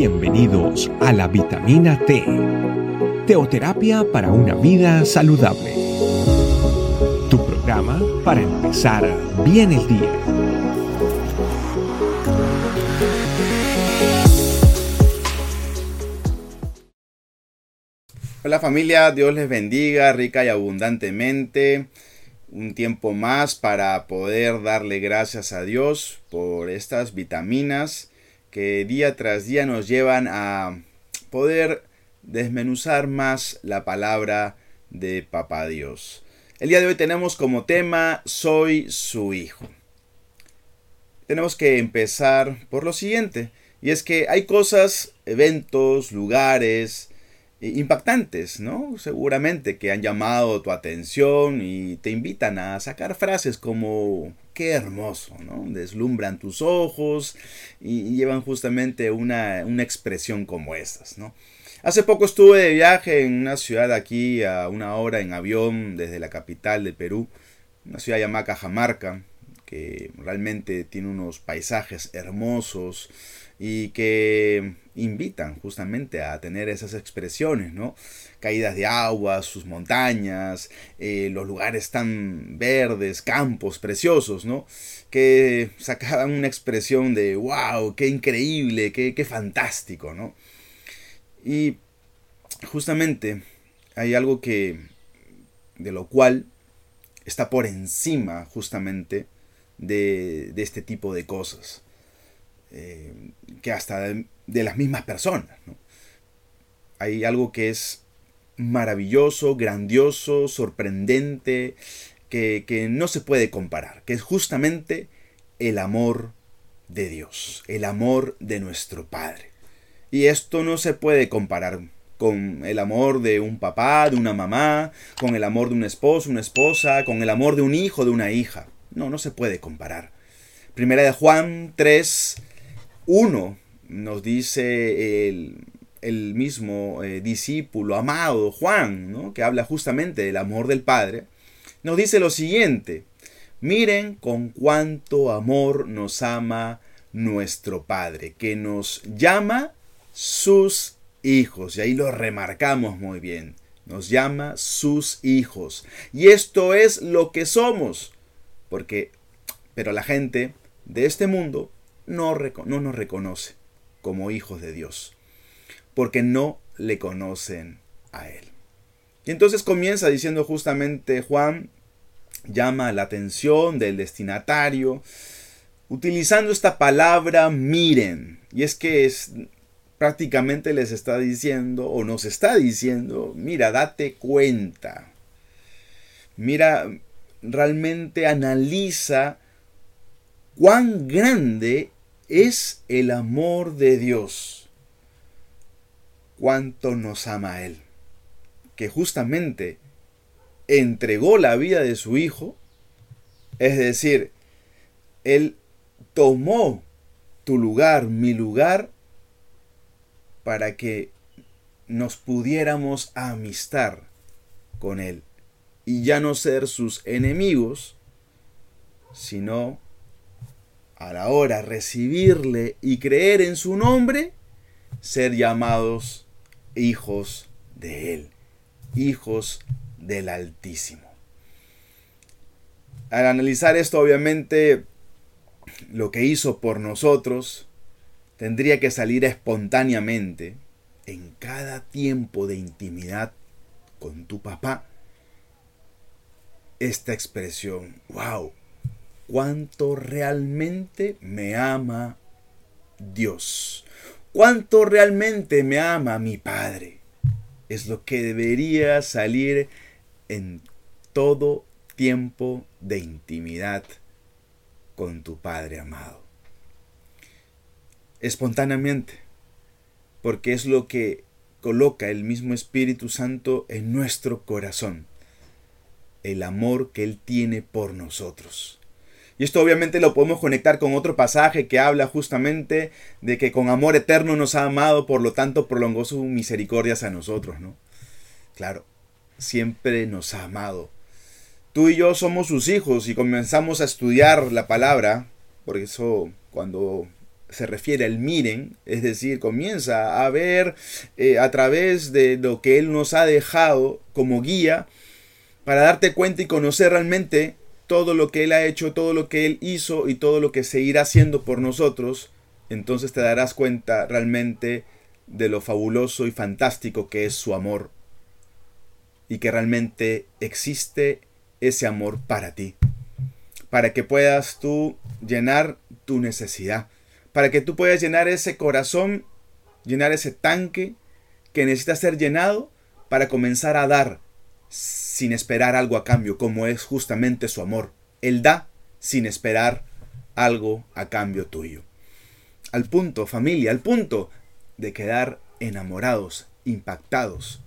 Bienvenidos a la vitamina T, teoterapia para una vida saludable. Tu programa para empezar bien el día. Hola familia, Dios les bendiga rica y abundantemente. Un tiempo más para poder darle gracias a Dios por estas vitaminas que día tras día nos llevan a poder desmenuzar más la palabra de Papá Dios. El día de hoy tenemos como tema Soy su hijo. Tenemos que empezar por lo siguiente, y es que hay cosas, eventos, lugares, impactantes, ¿no? Seguramente que han llamado tu atención y te invitan a sacar frases como qué hermoso, ¿no? Deslumbran tus ojos y, llevan justamente una, una, expresión como estas, ¿no? Hace poco estuve de viaje en una ciudad aquí a una hora en avión desde la capital de Perú, una ciudad llamada Cajamarca, que realmente tiene unos paisajes hermosos y que invitan justamente a tener esas expresiones, ¿no? Caídas de agua, sus montañas, eh, los lugares tan verdes, campos preciosos, ¿no? Que sacaban una expresión de wow, qué increíble, qué, qué fantástico, ¿no? Y justamente hay algo que, de lo cual está por encima justamente de, de este tipo de cosas. Eh, que hasta de, las mismas personas. Hay algo que es maravilloso, grandioso, sorprendente, que, que no se puede comparar, que es justamente el amor de Dios, el amor de nuestro Padre. Y esto no se puede comparar con el amor de un papá, de una mamá, con el amor de un esposo, una esposa, con el amor de un hijo, de una hija. No, no se puede comparar. Primera de Juan 3, 1 nos dice el, mismo eh, discípulo amado Juan, ¿no? que habla justamente del amor del Padre, nos dice lo siguiente, miren con cuánto amor nos ama nuestro Padre, que nos llama sus hijos, y ahí lo remarcamos muy bien, nos llama sus hijos, y esto es lo que somos, porque, pero la gente de este mundo no, no nos reconoce como hijos de Dios, porque no le conocen a Él. Y entonces comienza diciendo justamente Juan, llama la atención del destinatario, utilizando esta palabra miren. Y es que es, prácticamente les está diciendo, o nos está diciendo, mira, date cuenta. Mira, realmente analiza cuán grande es el amor de Dios. Cuánto nos ama Él. Que justamente entregó la vida de su Hijo. Es decir, Él tomó tu lugar, mi lugar, para que nos pudiéramos amistar con Él. Y ya no ser sus enemigos, sino a la hora recibirle y creer en su nombre, ser llamados hijos de Él, hijos del Altísimo. Al analizar esto, obviamente, lo que hizo por nosotros tendría que salir espontáneamente en cada tiempo de intimidad con tu papá. Esta expresión, wow, cuánto realmente me ama Dios. Cuánto realmente me ama mi Padre. Es lo que debería salir en todo tiempo de intimidad con tu Padre amado. Espontáneamente, porque es lo que coloca el mismo Espíritu Santo en nuestro corazón, el amor que Él tiene por nosotros. Y esto obviamente lo podemos conectar con otro pasaje que habla justamente de que con amor eterno nos ha amado, por lo tanto prolongó sus misericordias a nosotros, ¿no? Claro, siempre nos ha amado. Tú y yo somos sus hijos y comenzamos a estudiar la palabra, por eso cuando se refiere al miren, es decir, comienza a ver eh, a través de lo que Él nos ha dejado como guía para darte cuenta y conocer realmente todo lo que Él ha hecho, todo lo que Él hizo y todo lo que se irá haciendo por nosotros, entonces te darás cuenta realmente de lo fabuloso y fantástico que es su amor y que realmente existe ese amor para ti, para que puedas tú llenar tu necesidad, para que tú puedas llenar ese corazón, llenar ese tanque que necesita ser llenado para comenzar a dar sin esperar algo a cambio, como es justamente su amor. Él da sin esperar algo a cambio tuyo. Al punto, familia, al punto de quedar enamorados, impactados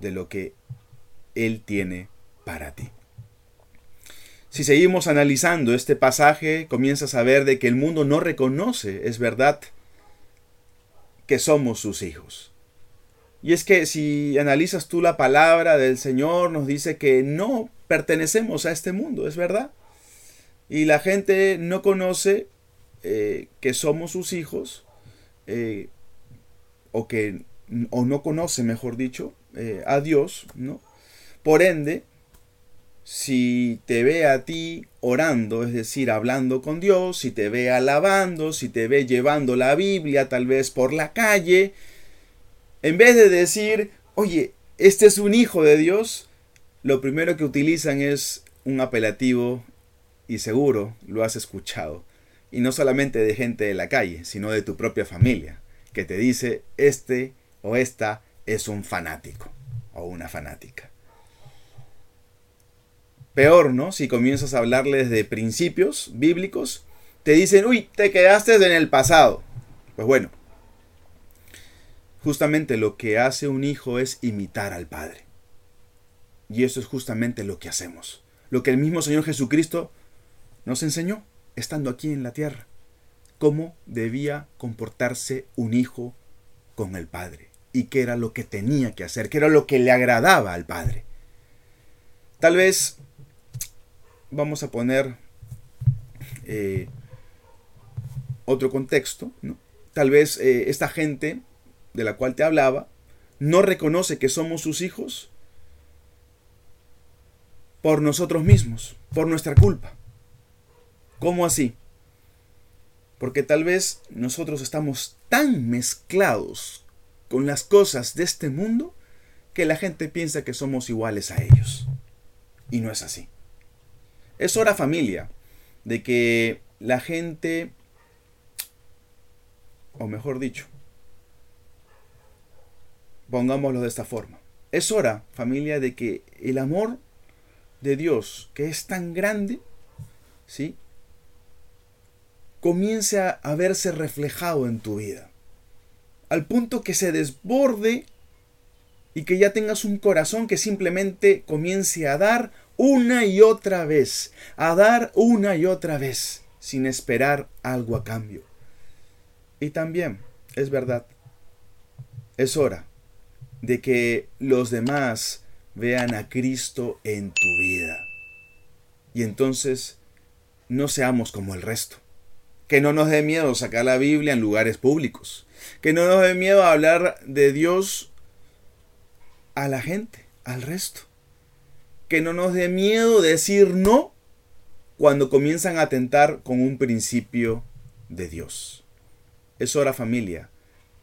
de lo que Él tiene para ti. Si seguimos analizando este pasaje, comienzas a ver de que el mundo no reconoce, es verdad, que somos sus hijos. Y es que si analizas tú la palabra del Señor, nos dice que no pertenecemos a este mundo, es verdad. Y la gente no conoce eh, que somos sus hijos, eh, o que o no conoce, mejor dicho, eh, a Dios, ¿no? Por ende, si te ve a ti orando, es decir, hablando con Dios, si te ve alabando, si te ve llevando la Biblia tal vez por la calle, en vez de decir, oye, este es un hijo de Dios, lo primero que utilizan es un apelativo y seguro lo has escuchado. Y no solamente de gente de la calle, sino de tu propia familia, que te dice, este o esta es un fanático o una fanática. Peor, ¿no? Si comienzas a hablarles de principios bíblicos, te dicen, uy, te quedaste en el pasado. Pues bueno, justamente lo que hace un hijo es imitar al Padre. Y eso es justamente lo que hacemos. Lo que el mismo Señor Jesucristo nos enseñó estando aquí en la tierra. Cómo debía comportarse un hijo con el Padre. Y qué era lo que tenía que hacer, qué era lo que le agradaba al Padre. Tal vez vamos a poner eh, otro contexto. Tal vez eh, esta gente de la cual te hablaba no reconoce que somos sus hijos por nosotros mismos, por nuestra culpa. ¿Cómo así? Porque tal vez nosotros estamos tan mezclados con las cosas de este mundo que la gente piensa que somos iguales a ellos. Y no es así. Es hora familia de que la gente, o mejor dicho, pongámoslo de esta forma, es hora familia de que el amor de Dios, que es tan grande, ¿sí? comience a, a verse reflejado en tu vida. Al punto que se desborde y que ya tengas un corazón que simplemente comience a dar una y otra vez, a dar una y otra vez, sin esperar algo a cambio. Y también, es verdad, es hora de que los demás vean a Cristo en tu vida. Y entonces no seamos como el resto. Que no nos dé miedo sacar la Biblia en lugares públicos. Que no nos dé miedo hablar de Dios a la gente, al resto que no nos dé miedo decir no cuando comienzan a atentar con un principio de Dios. Es hora familia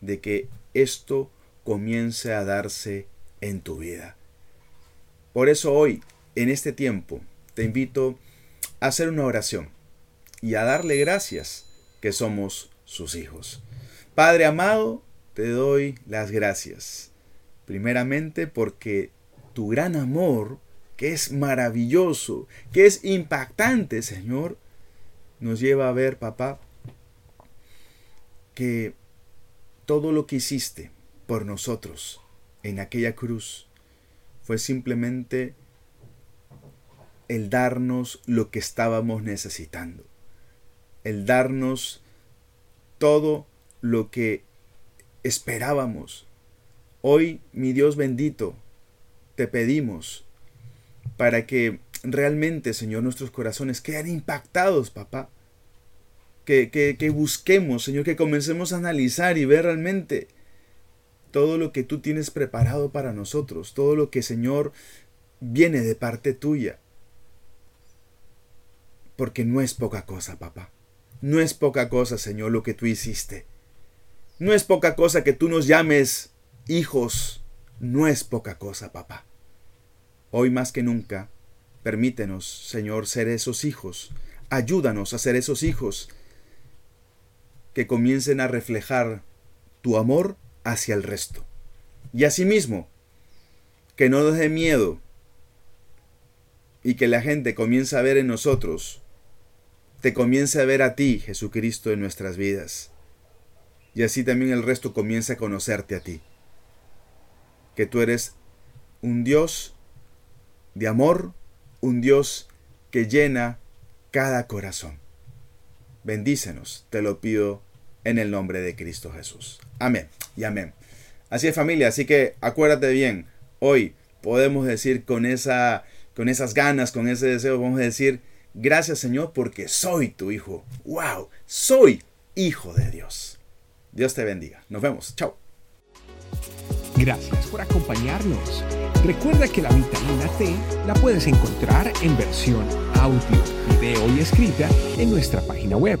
de que esto comience a darse en tu vida. Por eso hoy, en este tiempo, te invito a hacer una oración y a darle gracias que somos sus hijos. Padre amado, te doy las gracias. Primeramente porque tu gran amor que es maravilloso, que es impactante, Señor, nos lleva a ver, papá, que todo lo que hiciste por nosotros en aquella cruz fue simplemente el darnos lo que estábamos necesitando, el darnos todo lo que esperábamos. Hoy, mi Dios bendito, te pedimos para que realmente, Señor, nuestros corazones queden impactados, papá. que, que, que busquemos, Señor, que comencemos a analizar y ver realmente todo lo que tú tienes preparado para nosotros, todo lo que, Señor, viene de parte tuya. Porque no es poca cosa, papá. No es poca cosa, Señor, lo que tú hiciste. No es poca cosa que tú nos llames hijos. No es poca cosa, papá. Hoy más que nunca, permítenos, Señor, ser esos hijos. Ayúdanos a ser esos hijos que comiencen a reflejar tu amor hacia el resto. Y asimismo, que no nos dé miedo y que la gente comience a ver en nosotros, te comience a ver a ti, Jesucristo, en nuestras vidas. Y así también el resto comience a conocerte a ti. Que tú eres un Dios de amor, un Dios que llena cada corazón. Bendícenos, te lo pido en el nombre de Cristo Jesús. Amén y amén. Así es familia, así que acuérdate bien, hoy podemos decir con, esa, con esas ganas, con ese deseo, vamos a decir, gracias Señor porque soy tu hijo. ¡Wow! Soy hijo de Dios. Dios te bendiga. Nos vemos. Chao. Gracias por acompañarnos. Recuerda que la vitamina T la puedes encontrar en versión audio, video y escrita en nuestra página web